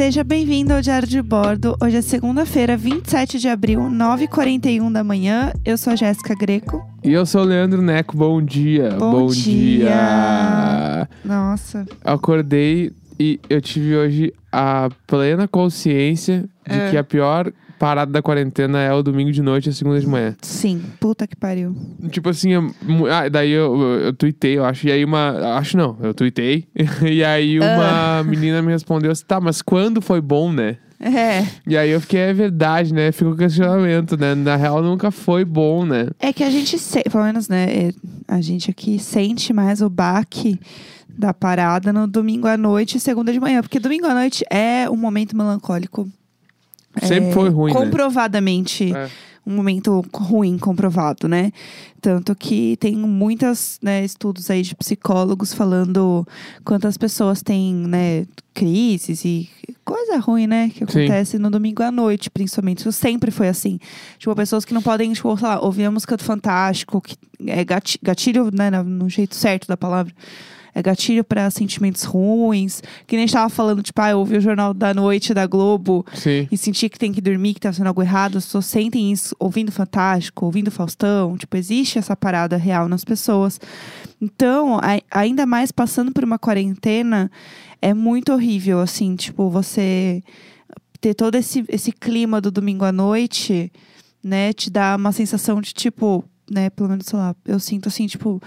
Seja bem-vindo ao Diário de Bordo. Hoje é segunda-feira, 27 de abril, 9h41 da manhã. Eu sou a Jéssica Greco. E eu sou o Leandro Neco. Bom dia. Bom dia. dia. Nossa. Acordei e eu tive hoje a plena consciência de É. que a pior parada da quarentena é o domingo de noite e a segunda de manhã. Sim, puta que pariu. Tipo assim, eu- mu- ah, daí eu, eu, eu tuitei, eu acho. E aí uma. Acho não, eu tuitei. e aí uma menina me respondeu assim: tá, mas quando foi bom, né? É. E aí eu fiquei, é verdade, né? Fica o questionamento, né? Na real nunca foi bom, né? É que a gente, se... pelo menos, né, é, a gente aqui sente mais o baque da parada no domingo à noite e segunda de manhã. Porque domingo à noite é um momento melancólico. Sempre É, foi ruim, né? Comprovadamente. É. um momento ruim comprovado, né? Tanto que tem muitos estudos aí de psicólogos falando quantas pessoas têm, né, crises e coisa ruim, né, que Sim. acontece no domingo à noite, principalmente. Isso sempre foi assim. Tipo, pessoas que não podem, tipo, sei lá, ouvir a música do Fantástico, que é gati- gatilho, né, no jeito certo da palavra. É gatilho pra sentimentos ruins. Que nem a gente tava falando, tipo, ah, eu ouvi o Jornal da Noite da Globo Sim. e sentir que tem que dormir, que tá fazendo algo errado, as pessoas sentem isso ouvindo Fantástico, ouvindo Faustão. Tipo, existe essa parada real nas pessoas. Então, a- ainda mais passando por uma quarentena, é muito horrível, assim, tipo, você ter todo esse, esse clima do domingo à noite, né, te dá uma sensação de, tipo, né, pelo menos, sei lá, eu sinto assim, tipo,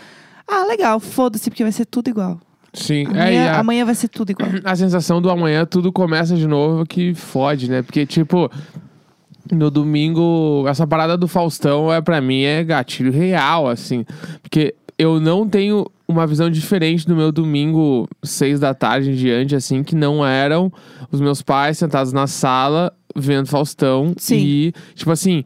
ah, legal, foda-se, porque vai ser tudo igual. Sim. Amanhã, é, a- amanhã vai ser tudo igual. a sensação do amanhã tudo começa de novo que fode, né? Porque, tipo, no domingo, essa parada do Faustão é para mim é gatilho real, assim. Porque eu não tenho uma visão diferente do meu domingo, seis da tarde em diante, assim, que não eram os meus pais sentados na sala vendo Faustão. Sim. E, tipo assim,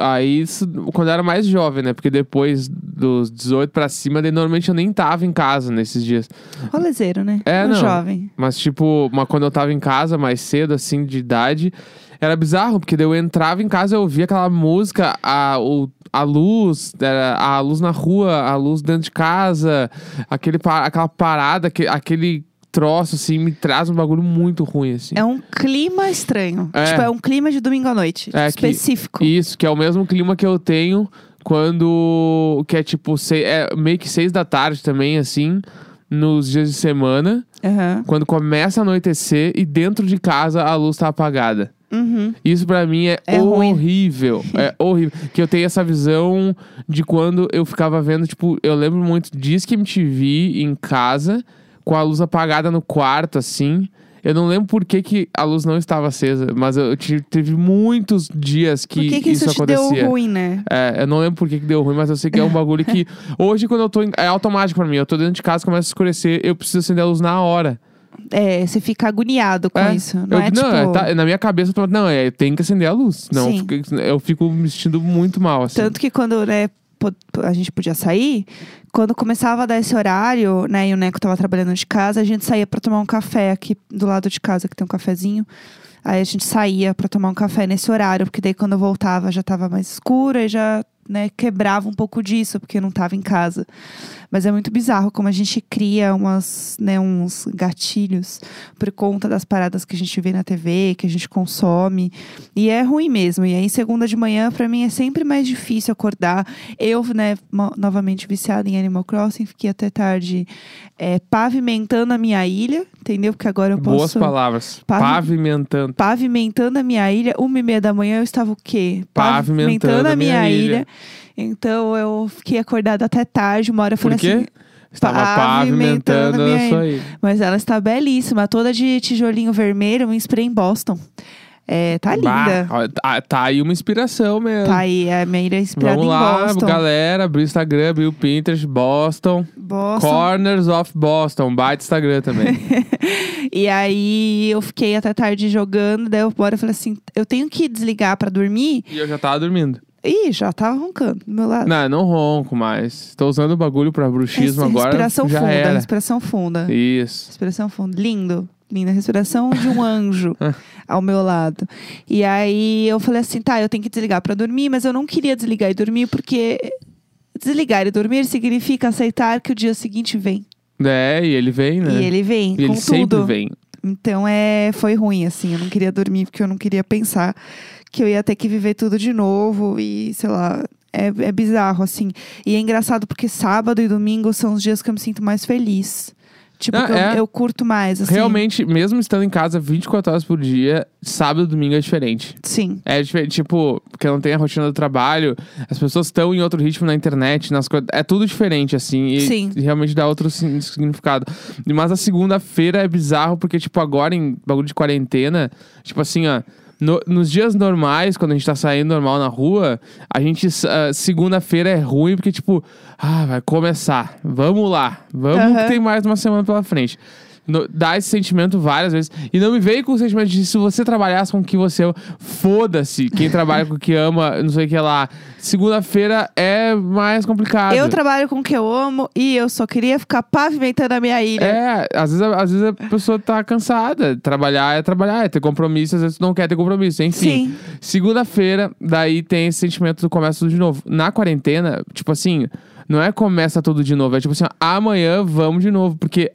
aí quando eu era mais jovem, né? Porque depois dos 18 pra cima, daí, normalmente eu nem tava em casa nesses dias. Rolezeiro, né? É, Um não. jovem. Mas, tipo, mas quando eu tava em casa mais cedo, assim, de idade, era bizarro, porque eu entrava em casa e eu ouvia aquela música, a, o, a luz, a luz na rua, a luz dentro de casa, aquele, aquela parada, aque- aquele troço, assim, me traz um bagulho muito ruim, assim. É um clima estranho. É. Tipo, é um clima de domingo à noite. É que- específico. Isso, que é o mesmo clima que eu tenho quando. Que é tipo, sei, é meio que seis da tarde também, assim, nos dias de semana, Aham. quando começa a anoitecer e dentro de casa a luz tá apagada. Uhum. Isso pra mim é, É horrível. É horrível. Que eu tenho essa visão de quando eu ficava vendo, tipo, eu lembro muito Disque MTV em casa, com a luz apagada no quarto, assim. Eu não lembro por que, que a luz não estava acesa, mas eu tive, teve muitos dias que, Por que, que isso, isso te acontecia. deu ruim, né? É, eu não lembro por que, que deu ruim, mas eu sei que é um bagulho que. Hoje, quando eu tô. Em, é automático pra mim. Eu tô dentro de casa, começa a escurecer, eu preciso acender a luz na hora. É, você fica agoniado com É. isso. Não Eu- é tipo. é, tá- na minha cabeça, eu tô, não, é, tem que acender a luz. Não, Sim. fica- eu fico me sentindo muito mal, assim. Tanto que quando né, a gente podia sair, quando começava a dar esse horário, né, e o Neco tava trabalhando de casa, a gente saía pra tomar um café aqui do lado de casa, que tem um cafezinho. Aí a gente saía pra tomar um café nesse horário, porque daí quando eu voltava já tava mais escuro e já, né, quebrava um pouco disso, porque eu não tava em casa. Mas é muito bizarro como a gente cria umas, né, uns gatilhos por conta das paradas que a gente vê na TV, que a gente consome. E é ruim mesmo. E aí, segunda de manhã, pra mim, é sempre mais difícil acordar. Eu, né, novamente viciada em Animal Crossing, fiquei até tarde é, pavimentando a minha ilha, entendeu? Porque agora eu Boas posso. palavras. Pavi- Pavimentando. Pavimentando a minha ilha. Uma e meia da manhã eu estava o quê? Pavimentando a minha ilha. Então eu fiquei acordada até tarde, uma hora eu falei quê? assim. Estava pavimentando pavimentando a sua. Mas ela está belíssima, toda de tijolinho vermelho, um spray em Boston. É, tá linda. Bah, tá, tá aí uma inspiração mesmo. Tá aí, a minha ilha é inspirada Vamos lá, Boston. galera. Abriu o Instagram, abriu o Pinterest, Boston. Boston. Corners of Boston. Baita Instagram também. E aí eu fiquei até tarde jogando, daí eu bora falei assim, eu tenho que desligar pra dormir. e eu já tava dormindo. Ih, já tava roncando do meu lado. Não, não ronco mais. Tô usando o bagulho pra bruxismo agora. Respiração já funda, era. respiração funda. Isso. Respiração funda. Lindo. Linda respiração de um anjo ao meu lado. E aí eu falei assim, tá, eu tenho que desligar pra dormir, mas eu não queria desligar e dormir porque desligar e dormir significa aceitar que o dia seguinte vem. É, e ele vem, né? E ele vem E com ele sempre tudo. vem. Então é, foi ruim, assim. Eu não queria dormir porque eu não queria pensar que eu ia ter que viver tudo de novo e, sei lá. É, é bizarro, assim. E é engraçado porque sábado e domingo são os dias que eu me sinto mais feliz. Tipo, Ah, eu, é. eu curto mais, assim. Realmente, mesmo estando em casa 24 horas por dia, sábado e domingo é diferente. Sim. É diferente, tipo, porque não tem a rotina do trabalho, as pessoas estão em outro ritmo na internet, nas coisas. É tudo diferente, assim. E Sim. e realmente dá outro significado. Mas a segunda-feira é bizarro, porque, tipo, agora em bagulho de quarentena, tipo assim, ó. No- nos dias normais, quando a gente tá saindo normal na rua, a gente. ah, segunda-feira é ruim, porque, tipo, ah, vai começar. Vamos lá. Vamos Aham. que tem mais uma semana pela frente. No- dá esse sentimento várias vezes. E não me veio com o sentimento de se você trabalhasse com o que você ama, foda-se. Quem trabalha com o que ama, não sei o que lá. Segunda-feira é mais complicado. Eu trabalho com o que eu amo e eu só queria ficar pavimentando a minha ilha. É, às vezes, às vezes a pessoa tá cansada. Trabalhar é trabalhar, é ter compromisso, às vezes não quer ter compromisso. Enfim. Segunda-feira, daí tem esse sentimento do começa tudo de novo. Na quarentena, tipo assim, não é começa tudo de novo, é tipo assim, amanhã vamos de novo, porque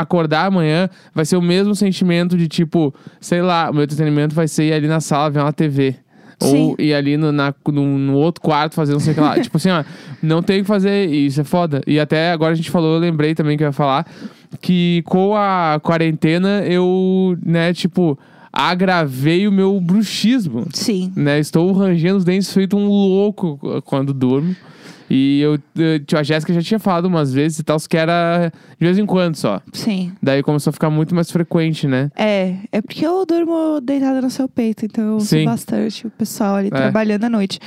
acordar amanhã vai ser o mesmo sentimento de tipo, sei lá, o meu entretenimento vai ser ir ali na sala ver uma TV. Sim. Ou ir ali no, na- no, no outro quarto fazer não sei o que lá. tipo assim, ó, não tem o que fazer, isso é foda. E até agora a gente falou, eu lembrei também que eu ia falar, que com a quarentena eu, né, tipo, agravei o meu bruxismo Sim. né? Estou rangendo os dentes feito um louco quando durmo. E eu, eh, tipo, a Jéssica já tinha falado umas vezes e tal, que era de vez em quando só. Sim. Daí começou a ficar muito mais frequente, né? É, é porque eu durmo deitada no seu peito, então eu ouço Sim. bastante o pessoal ali É. trabalhando à noite.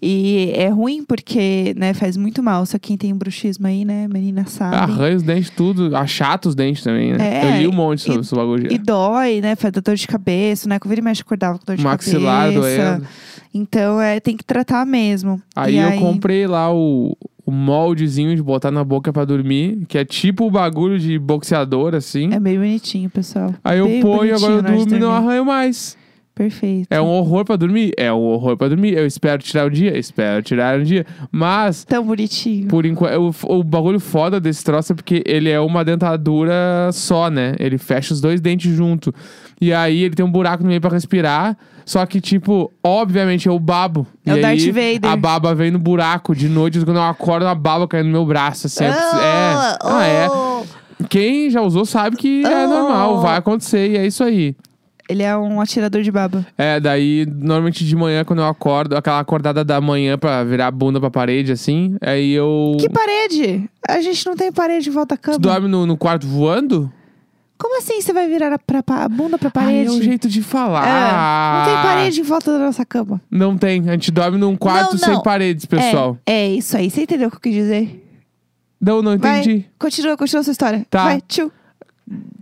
E é ruim porque, né, faz muito mal. Só quem tem bruxismo aí, né, menina sabe. Arranha os dentes, tudo. Achata os dentes também, né? É, eu li um monte sobre e- esse bagulho. E dói, né? Faz dor de cabeça, né? Que eu vira e mexe acordava com dor de Maxilar cabeça. doendo. Então, é, tem que tratar mesmo. Aí E eu comprei lá o, o moldezinho de botar na boca pra dormir, que é tipo o bagulho de boxeador, assim. É bem bonitinho, pessoal. Aí eu Bem ponho, agora eu durmo e não arranho mais. Perfeito. É um horror pra dormir? É um horror pra dormir. Eu espero tirar um dia? Espero tirar um dia. Mas, Tão bonitinho. por enquanto, o, o bagulho foda desse troço é porque ele é uma dentadura só, né? Ele fecha os dois dentes junto. E aí ele tem um buraco no meio pra respirar. Só que, tipo, obviamente eu babo. É e o Darth aí, Vader. A baba vem no buraco de noite, quando eu acordo, a baba caindo no meu braço. Assim, é, Ah, é, ah, é. oh. Quem já usou sabe que é Oh. normal, vai acontecer e é isso aí. Ele é um atirador de baba. É, daí, normalmente de manhã, quando eu acordo, aquela acordada da manhã pra virar a bunda pra parede, assim, aí eu. Que parede? A gente não tem parede em volta à cama. Tu dorme no, no quarto voando? Como assim você vai virar a, pra, a bunda pra parede? é um jeito de falar. É, não tem parede em volta da nossa cama. Não tem. A gente dorme num quarto Não, sem não. paredes, pessoal. É, é isso aí. Você entendeu o que eu quis dizer? Não, não entendi. Vai, continua, continua a sua história. Tá. Vai, tio.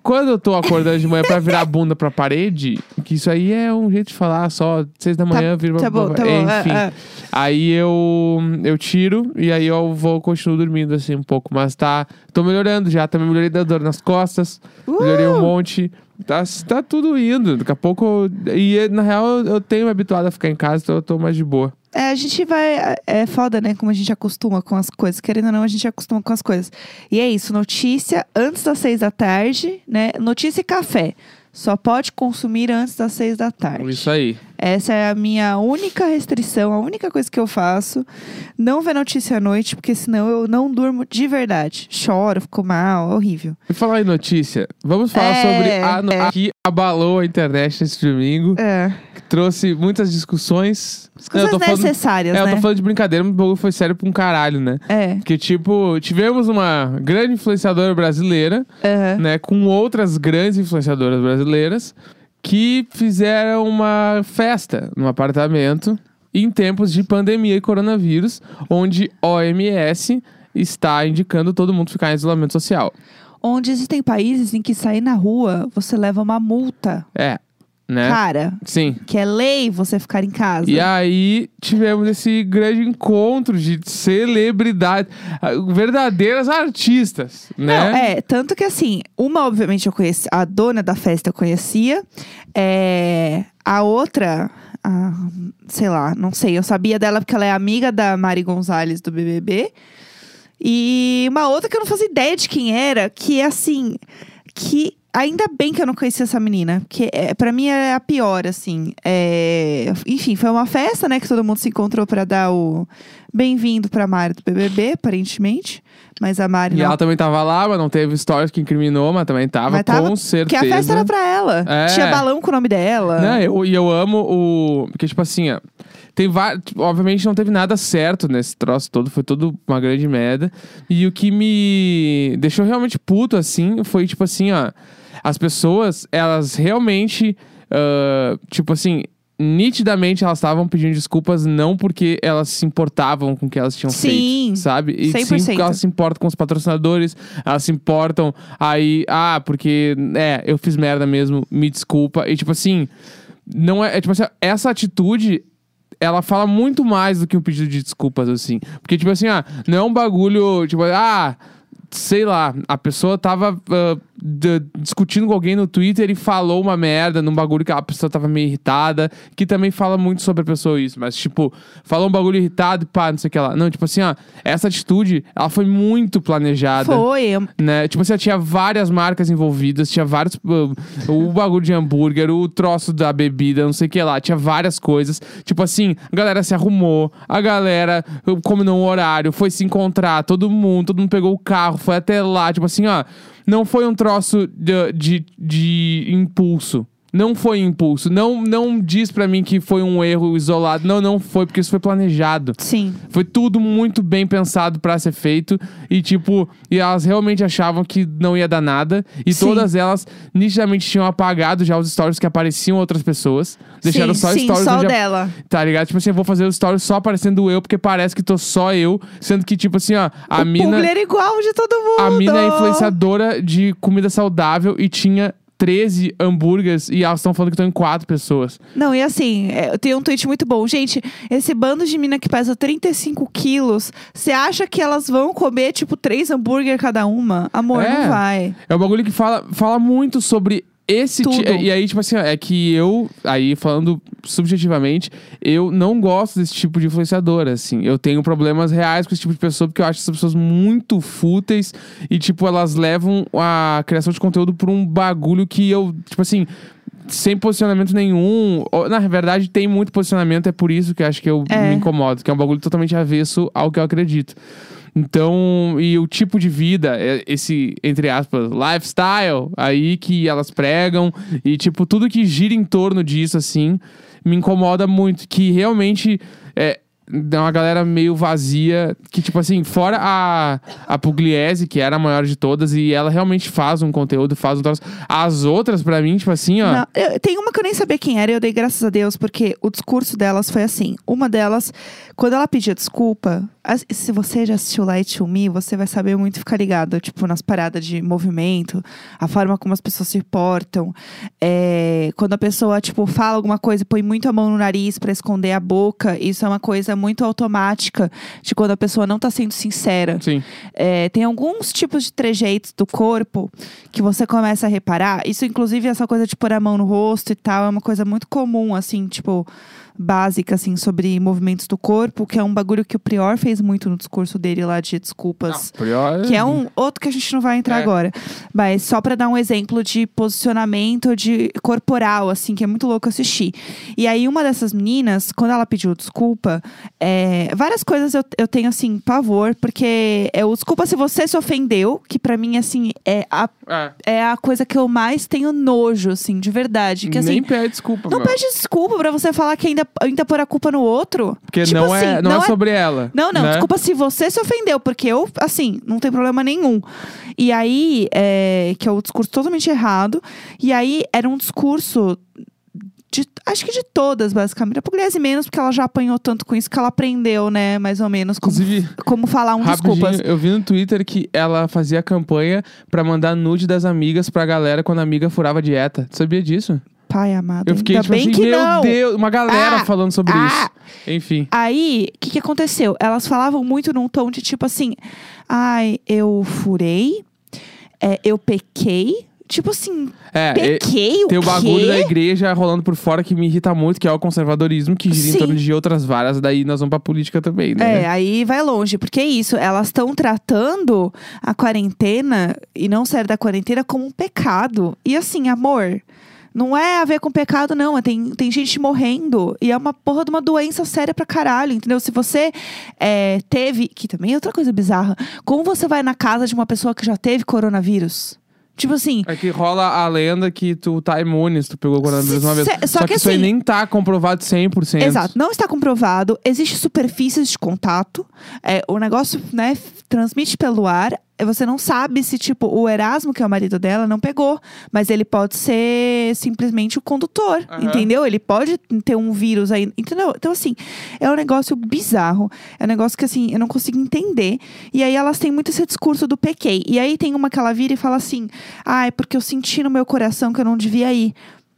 Quando eu tô acordando de manhã pra virar a bunda pra parede, que isso aí é um jeito de falar, só seis da manhã vira Tá bom, tá bom. Enfim. é, é. Aí eu, eu tiro e aí eu vou continuo dormindo assim um pouco. Mas tá. Tô melhorando já. Também melhorei da dor nas costas. Melhorei um Uh! monte. Tá, tá tudo indo. Daqui a pouco. E na real eu, eu tenho me habituado a ficar em casa, então eu tô mais de boa. É, a gente vai. É foda, né? Como a gente acostuma com as coisas. Querendo ou não, a gente acostuma com as coisas. E é isso, notícia antes das seis da tarde, né? Notícia e café. Só pode consumir antes das seis da tarde. Isso aí. Essa é a minha única restrição, a única coisa que eu faço. Não ver notícia à noite, porque senão eu não durmo de verdade. Choro, fico mal, é horrível. E falar em notícia, vamos falar É, sobre a, é. a que abalou a internet nesse domingo, É. que trouxe muitas discussões. Coisas eu falando, necessárias, é, eu né? tô falando de brincadeira, mas o bagulho foi sério pra um caralho, né? É. Porque, tipo, tivemos uma grande influenciadora brasileira, aham. né, com outras grandes influenciadoras brasileiras, que fizeram uma festa no apartamento em tempos de pandemia e coronavírus, onde OMS está indicando todo mundo ficar em isolamento social. Onde existem países em que sair na rua, você leva uma multa. É, né? Cara, Sim. que é lei você ficar em casa. E aí tivemos esse grande encontro de celebridades, ah, verdadeiras artistas, né? Não, é, tanto que assim, uma obviamente eu conheci, a dona da festa eu conhecia, é, a outra, a- sei lá, não sei, eu sabia dela porque ela é amiga da Mari Gonzalez do BBB, e uma outra que eu não fazia ideia de quem era, que é assim, que ainda bem que eu não conhecia essa menina, porque é, para mim é a pior, assim. É, enfim, foi uma festa, né, que todo mundo se encontrou pra dar o bem-vindo pra Mari do BBB, aparentemente. Mas a Mari E não. ela também tava lá, mas não teve stories que incriminou, mas também tava, Mas tava- com Porque certeza. a festa era pra ela. É. Tinha balão com o nome dela. Não, eu, e eu amo o. Porque, tipo assim, ó, tem vários. Obviamente não teve nada certo nesse troço todo, foi tudo uma grande merda. E o que me deixou realmente puto, assim, foi, tipo assim, ó. As pessoas, elas realmente. ah, tipo assim. Nitidamente elas estavam pedindo desculpas não porque elas se importavam com o que elas tinham Sim, feito, sabe? E sim 100%. porque elas se importam com os patrocinadores, elas se importam aí, ah, porque, é, eu fiz merda mesmo, me desculpa. E tipo assim, não é, é tipo assim, essa atitude ela fala muito mais do que um pedido de desculpas, assim. Porque, tipo assim, ah, não é um bagulho, tipo, ah, sei lá, a pessoa tava d- discutindo com alguém no Twitter e falou uma merda num bagulho que a pessoa tava meio irritada, que também fala muito sobre a pessoa isso, mas, tipo, falou um bagulho irritado e pá, não sei o que lá. Não, tipo assim, ó, essa atitude, ela foi muito planejada Foi. né? Tipo assim, tinha várias marcas envolvidas, tinha vários. o bagulho de hambúrguer, o troço da bebida, não sei o que lá, tinha várias coisas. Tipo assim, a galera se arrumou, a galera combinou um horário, foi se encontrar, todo mundo, todo mundo pegou o carro, foi até lá. Tipo assim, ó, não foi um troço de, de, de impulso. Não foi impulso. Não, não diz pra mim que foi um erro isolado. Não, não foi, porque isso foi planejado. Sim. Foi tudo muito bem pensado pra ser feito. E, tipo, e elas realmente achavam que não ia dar nada. E Sim. todas elas nitidamente tinham apagado já os stories que apareciam outras pessoas. Deixaram sim, só sim, stories só onde a- dela. Tá ligado? Tipo assim, eu vou fazer os stories só aparecendo eu, porque parece que tô só eu. Sendo que, tipo assim, ó, a o mina. era igual de todo mundo. A mina é influenciadora de comida saudável e tinha 13 hambúrgueres e elas estão falando que estão em quatro pessoas. Não, e assim, é, eu tenho um tweet muito bom. Gente, esse bando de mina que pesa 35 quilos, você acha que elas vão comer, tipo, três hambúrguer cada uma? Amor, É. não vai. É um bagulho que fala, fala muito sobre esse ti- E aí, tipo assim, ó, é que eu, aí falando subjetivamente, eu não gosto desse tipo de influenciadora, assim. Eu tenho problemas reais com esse tipo de pessoa, porque eu acho essas pessoas muito fúteis e, tipo, elas levam a criação de conteúdo por um bagulho que eu, tipo assim. Sem posicionamento nenhum. Na verdade, tem muito posicionamento, é por isso que eu acho que eu É. me incomodo, que é um bagulho totalmente avesso ao que eu acredito. Então, e o tipo de vida, é esse, entre aspas, lifestyle aí que elas pregam, e tipo, tudo que gira em torno disso, assim, me incomoda muito. Que realmente é, é uma galera meio vazia, que tipo assim, fora a, a Pugliese, que era a maior de todas, e ela realmente faz um conteúdo, faz um troço. As outras, pra mim, tipo assim, ó. Não, eu- tem uma que eu nem sabia quem era e eu dei graças a Deus, porque o discurso delas foi assim. Uma delas, quando ela pedia desculpa, se você já assistiu Light to Me, você vai saber muito ficar ligado, tipo, nas paradas de movimento, a forma como as pessoas se portam. É, quando a pessoa, tipo, fala alguma coisa e põe muito a mão no nariz pra esconder a boca, isso é uma coisa muito automática de quando a pessoa não tá sendo sincera. É, tem alguns tipos de trejeitos do corpo que você começa a reparar. Isso, inclusive, essa coisa de pôr a mão no rosto e tal, é uma coisa muito comum, assim, tipo, básica, assim, sobre movimentos do corpo, que é um bagulho que o Prior fez muito no discurso dele lá de desculpas. Pior- Que é um outro que a gente não vai entrar É. agora. Mas só pra dar um exemplo de posicionamento de corporal, assim, que é muito louco assistir. E aí, uma dessas meninas, quando ela pediu desculpa, é, várias coisas eu, eu tenho, assim, pavor, porque é o desculpa se você se ofendeu, que pra mim, assim, é a, É. é a coisa que eu mais tenho nojo, assim, de verdade. Que, assim, Nem pede desculpa, não mano. pede desculpa pra você falar que ainda, ainda pôr a culpa no outro. Porque Tipo não, é, assim, não, não é é- sobre ela. Não, não, né? desculpa se você se ofendeu, porque eu, assim, não tem problema nenhum. E aí, é, que é o discurso totalmente errado. E aí, era um discurso. De, acho que de todas, basicamente. A Pugliese menos, porque ela já apanhou tanto com isso que ela aprendeu, né? Mais ou menos. Como, Inclusive, como falar um desculpas. eu vi no Twitter que ela fazia campanha pra mandar nude das amigas pra galera quando a amiga furava dieta. Tu sabia disso? Pai amado. Eu fiquei ainda tipo bem assim, que meu não. Deus, uma galera Ah! falando sobre Ah! isso. Enfim. Aí, o que, que aconteceu? Elas falavam muito num tom de tipo assim: ai, eu furei, é, eu pequei, Tipo assim, É, e- pequei o tem o bagulho quê? da igreja rolando por fora que me irrita muito, que é o conservadorismo, que gira Sim. em torno de outras várias, daí nós vamos pra política também, né? É, aí vai longe, porque é isso, elas estão tratando a quarentena e não sair da quarentena como um pecado. E assim, amor, não é a ver com pecado, não. é Tem, tem gente morrendo e é uma porra de uma doença séria pra caralho, entendeu? Se você é, teve. Que também é outra coisa bizarra. Como você vai na casa de uma pessoa que já teve coronavírus? Tipo assim, É que rola a lenda que tu tá imune se tu pegou coronavírus uma vez. só Só, que que, isso aí assim- nem tá comprovado 100%. Exato, não está comprovado. Existem superfícies de contato. É, o negócio, né, transmite pelo ar. Você não sabe se, tipo, o Erasmo, que é o marido dela, não pegou. Mas ele pode ser simplesmente o condutor, Aham. entendeu? Ele pode ter um vírus aí, entendeu? Então, assim, é um negócio bizarro. É um negócio que, assim, eu não consigo entender. E aí elas têm muito esse discurso do pequei. E aí tem uma que ela vira e fala assim: ah, é porque eu senti no meu coração que eu não devia ir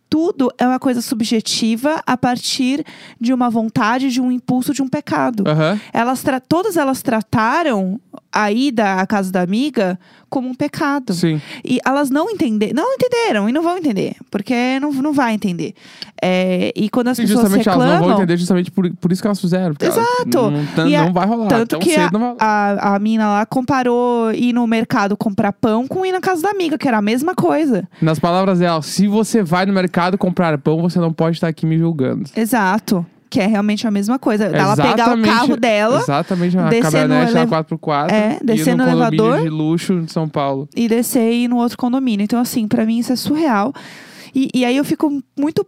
tudo é uma coisa subjetiva a partir de uma vontade, de um impulso, de um pecado. Aham. Elas todas elas trataram a ida à casa da amiga como um pecado. Sim. E elas não entenderam, não entenderam e não vão entender, porque não, não vai entender. É, e quando as Sim, pessoas justamente elas reclamam, não vão entender justamente por, por isso que elas fizeram. porque elas Exato. Não, tan- E a- não vai rolar. tanto que cedo a, não vai a, a mina lá comparou ir no mercado comprar pão com ir na casa da amiga, que era a mesma coisa. Nas palavras dela, se você vai no mercado comprar pão, você não pode estar aqui me julgando. Exato. Que é realmente a mesma coisa. Ela pegar o carro dela Exatamente, uma no caminhonete ele- 4x4. É, descer no condomínio elevador. de luxo de São Paulo. e descer e ir no outro condomínio. Então, assim, pra mim isso é surreal. E, e aí eu fico muito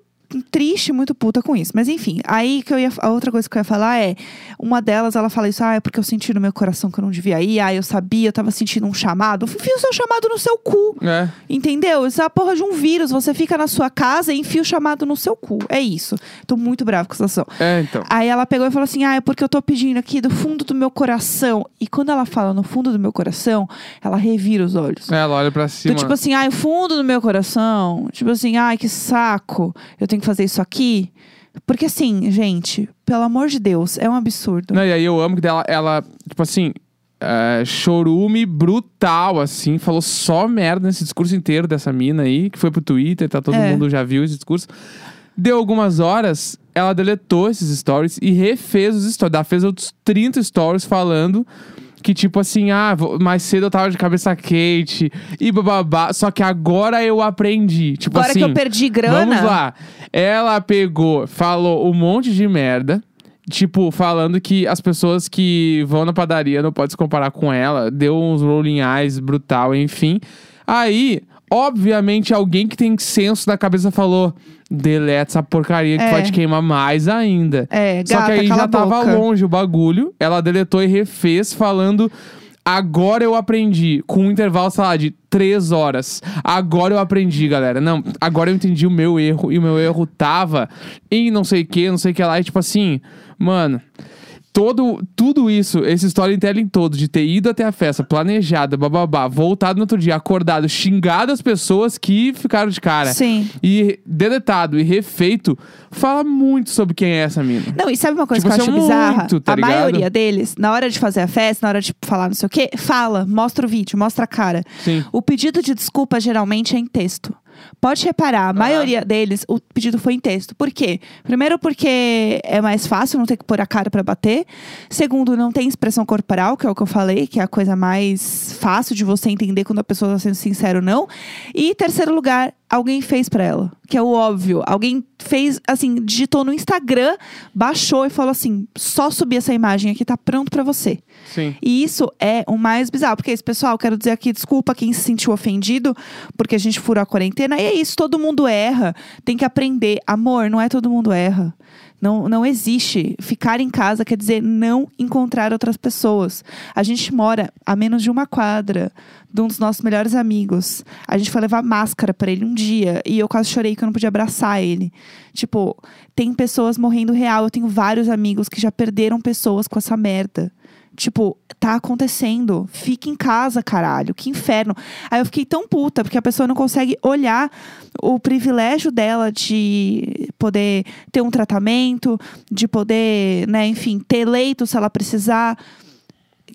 triste, muito puta com isso. Mas enfim, aí que eu ia. A outra coisa que eu ia falar é: uma delas, ela fala isso, ah, é porque eu senti no meu coração que eu não devia ir, ah, eu sabia, eu tava sentindo um chamado. Enfia o seu chamado no seu cu. É. Entendeu? Isso é a porra de um vírus. Você fica na sua casa e enfia o chamado no seu cu. É isso. Tô muito brava com a situação. É, então. Aí ela pegou e falou assim: Ah, é porque eu tô pedindo aqui do fundo do meu coração. E quando ela fala no fundo do meu coração, ela revira os olhos. Ela olha pra cima. Do tipo assim, ai, o fundo do meu coração. Tipo assim, ai, que saco. Eu tenho que fazer isso aqui. Porque assim, gente, pelo amor de Deus, é um absurdo. Não, e aí eu amo que dela, ela, tipo assim, é, chorume brutal, assim, falou só merda nesse discurso inteiro dessa mina aí, que foi pro Twitter, tá todo É. mundo já viu esse discurso. Deu algumas horas, ela deletou esses stories e refez os stories. Ela fez outros 30 stories falando que, tipo assim, ah, mais cedo eu tava de cabeça quente e bababá. Só que agora eu aprendi. Tipo Agora assim. que eu perdi grana. Vamos lá. Ela pegou, falou um monte de merda. Tipo, falando que as pessoas que vão na padaria não podem se comparar com ela. Deu uns rolling eyes brutal, enfim. Aí, obviamente, alguém que tem senso na cabeça falou: deleta essa porcaria que É. vai te queimar mais ainda. É, Só gata, que aí cala já a tava boca. longe o bagulho. Ela deletou e refez, falando. Agora eu aprendi, com um intervalo, sei lá, de três horas. Agora eu aprendi, galera. Não, agora eu entendi o meu erro. E o meu erro tava em não sei o que, não sei o que lá. E tipo assim, mano. Todo, tudo isso, esse storytelling todo, de ter ido até a festa, planejada, bababá, voltado no outro dia, acordado, xingado as pessoas que ficaram de cara. Sim. E deletado e refeito, fala muito sobre quem é essa mina. Não, e sabe uma coisa Tipo, que eu acho é bizarra? muito, tá a ligado? maioria deles, na hora de fazer a festa, na hora de falar não sei o quê, fala, mostra o vídeo, mostra a cara. Sim. O pedido de desculpa geralmente é em texto. Pode reparar, a maioria deles, o pedido foi em texto. Por quê? Primeiro, porque é mais fácil não ter que pôr a cara pra bater. Segundo, não tem expressão corporal, que é o que eu falei, que é a coisa mais fácil de você entender quando a pessoa tá sendo sincera ou não. E terceiro lugar, alguém fez pra ela, que é o óbvio. Alguém fez, assim, digitou no Instagram, baixou e falou assim: só subir essa imagem aqui, tá pronto pra você. Sim. E isso é o mais bizarro. Porque esse pessoal, quero dizer aqui, desculpa quem se sentiu ofendido, porque a gente furou a quarentena. E é isso, todo mundo erra. Tem que aprender. Amor, não é todo mundo erra. Não, não existe. Ficar em casa quer dizer não encontrar outras pessoas. A gente mora a menos de uma quadra de um dos nossos melhores amigos. A gente foi levar máscara pra ele um dia e eu quase chorei que eu não podia abraçar ele. Tipo, tem pessoas morrendo real. Eu tenho vários amigos que já perderam pessoas com essa merda. Tipo, tá acontecendo. Fica em casa, caralho. Que inferno. Aí eu fiquei tão puta, porque a pessoa não consegue olhar o privilégio dela de poder ter um tratamento, de poder, né, enfim, ter leito se ela precisar.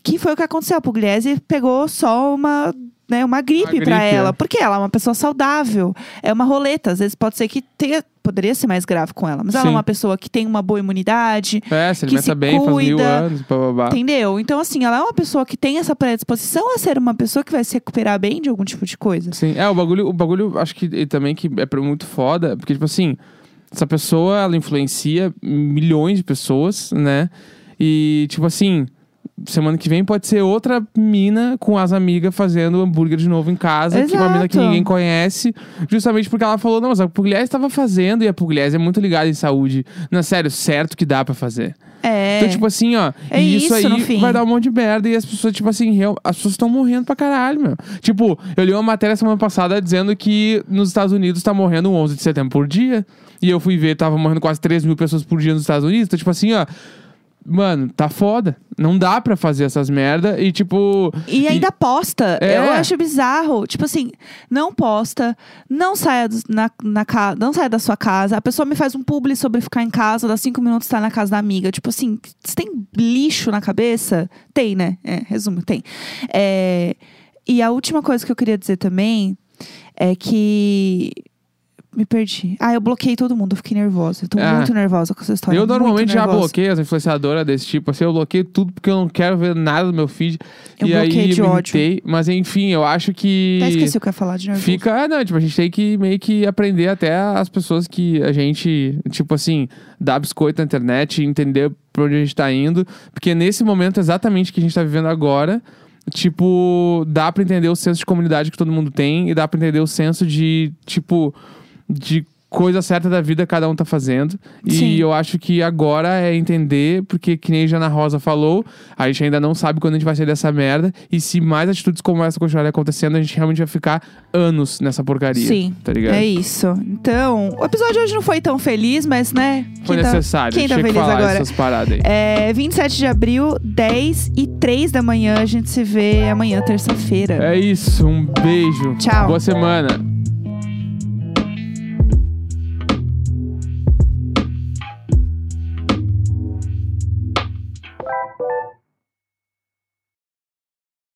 Que foi o que aconteceu. A Pugliese pegou só uma. Né, uma gripe, gripe, ela. é. Porque ela é uma pessoa saudável. É uma roleta. Às vezes pode ser que tenha. Poderia ser mais grave com ela. Mas ela é Sim. uma pessoa que tem uma boa imunidade. É, se que se bem, faz mil cuida, anos, bababá. Entendeu? Então, assim, ela é uma pessoa que tem essa predisposição a ser uma pessoa que vai se recuperar bem de algum tipo de coisa. Sim, é, o bagulho, o bagulho acho que também que é muito foda, porque, tipo assim, essa pessoa, ela influencia milhões de pessoas, né? E, tipo assim, semana que vem pode ser outra mina com as amigas fazendo hambúrguer de novo em casa, que é uma mina que Exato. ninguém conhece, justamente porque ela falou, não, mas a Pugliese estava fazendo e a Pugliese é muito ligada em saúde. Não, sério, certo que dá pra fazer. É. Então, tipo assim, ó, É e isso, isso, aí vai dar um monte de merda e as pessoas, tipo assim, real, as pessoas estão morrendo pra caralho, meu. Tipo, eu li uma matéria semana passada dizendo que nos Estados Unidos tá morrendo um 11 de setembro por dia. E eu fui ver, tava morrendo quase 3 mil pessoas por dia nos Estados Unidos. Então, tipo assim, ó. Mano, tá foda. Não dá pra fazer essas merda e, tipo. E ainda posta. É. Eu acho bizarro. Tipo assim, não posta, não saia, do- na, na, não saia da sua casa. A pessoa me faz um publi sobre ficar em casa, dá cinco minutos tá na casa da amiga. Tipo assim, você tem lixo na cabeça? Tem, né? É, resumo, tem. É, e a última coisa que eu queria dizer também é que. Me perdi. Ah, eu bloqueei todo mundo, eu fiquei nervosa. Eu tô Ah. muito nervosa com essa história. eu normalmente já bloqueio as influenciadoras desse tipo. Assim, eu bloqueio tudo porque eu não quero ver nada do meu feed. Eu e aí bloqueei de me ódio. irritei. Mas enfim, eu acho que. Até esqueci o que eu ia falar de nervoso. Fica, ah, não, tipo, a gente tem que meio que aprender até as pessoas que a gente, tipo assim, dá biscoito na internet entender pra onde a gente tá indo. Porque nesse momento exatamente que a gente tá vivendo agora, tipo, dá pra entender o senso de comunidade que todo mundo tem e dá pra entender o senso de, tipo, de coisa certa da vida cada um tá fazendo. Sim. E eu acho que agora é entender, porque que nem a Jana Rosa falou, a gente ainda não sabe quando a gente vai sair dessa merda. E se mais atitudes como essa continuarem acontecendo, a gente realmente vai ficar anos nessa porcaria. Sim, Tá ligado? É isso. Então, o episódio de hoje não foi tão feliz, mas, né? Foi quem tá- necessário. quem tá que feliz falar agora? essas paradas aí. É 27 de abril, 10 e 3 da manhã. A gente se vê amanhã, terça-feira. É isso. Um beijo. Tchau. Boa semana.